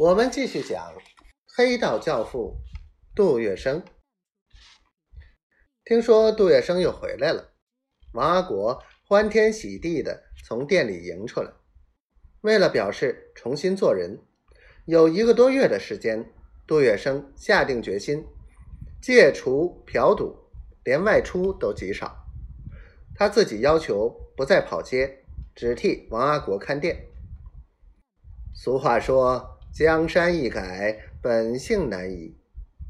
我们继续讲黑道教父杜月笙。听说杜月笙又回来了，王阿国欢天喜地的从店里迎出来。为了表示重新做人，有一个多月的时间，杜月笙下定决心戒除嫖赌，连外出都极少。他自己要求不再跑街，只替王阿国看店。俗话说。江山易改，本性难移。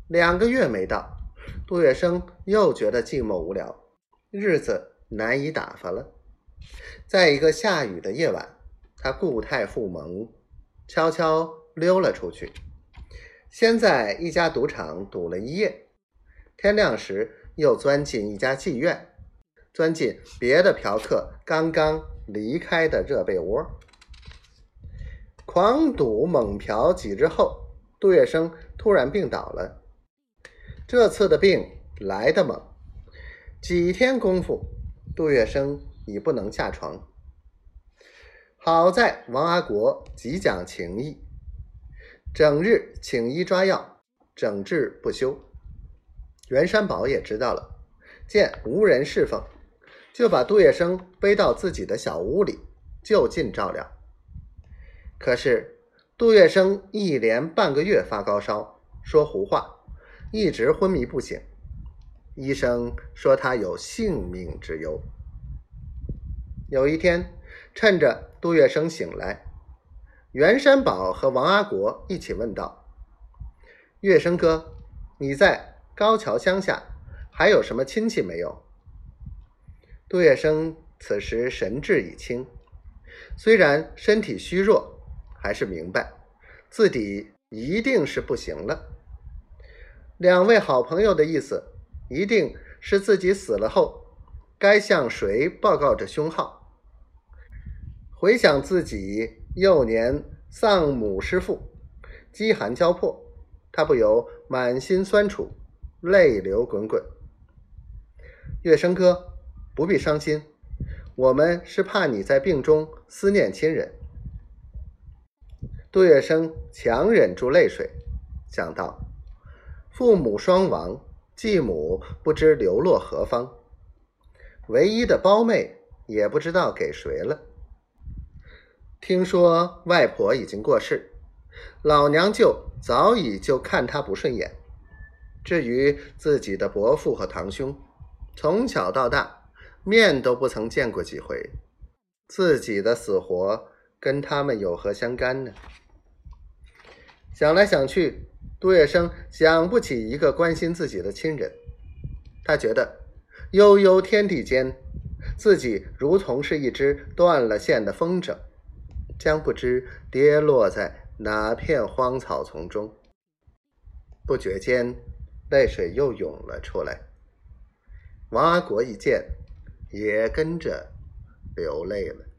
两个月没到，杜月笙又觉得寂寞无聊，日子难以打发了。在一个下雨的夜晚，他故态复萌，悄悄溜了出去。先在一家赌场赌了一夜，天亮时又钻进一家妓院，钻进别的嫖客刚刚离开的热被窝。狂赌猛嫖几日后，杜月笙突然病倒了。这次的病来得猛，几天功夫，杜月笙已不能下床。好在王阿国极讲情义，整日请医抓药，整治不休。袁山宝也知道了，见无人侍奉，就把杜月笙背到自己的小屋里，就近照料。可是，杜月笙一连半个月发高烧，说胡话，一直昏迷不醒。医生说他有性命之忧。有一天，趁着杜月笙醒来，袁山宝和王阿国一起问道：“月笙哥，你在高桥乡下还有什么亲戚没有？”杜月笙此时神志已清，虽然身体虚弱。还是明白，自己一定是不行了。两位好朋友的意思，一定是自己死了后，该向谁报告这凶号？回想自己幼年丧母失父，饥寒交迫，他不由满心酸楚，泪流滚滚。月笙哥，不必伤心，我们是怕你在病中思念亲人。杜月笙强忍住泪水，想到父母双亡，继母不知流落何方，唯一的胞妹也不知道给谁了。听说外婆已经过世，老娘舅早已就看他不顺眼。至于自己的伯父和堂兄，从小到大面都不曾见过几回，自己的死活跟他们有何相干呢？想来想去，杜月笙想不起一个关心自己的亲人。他觉得悠悠天地间，自己如同是一只断了线的风筝，将不知跌落在哪片荒草丛中。不觉间，泪水又涌了出来。王阿国一见，也跟着流泪了。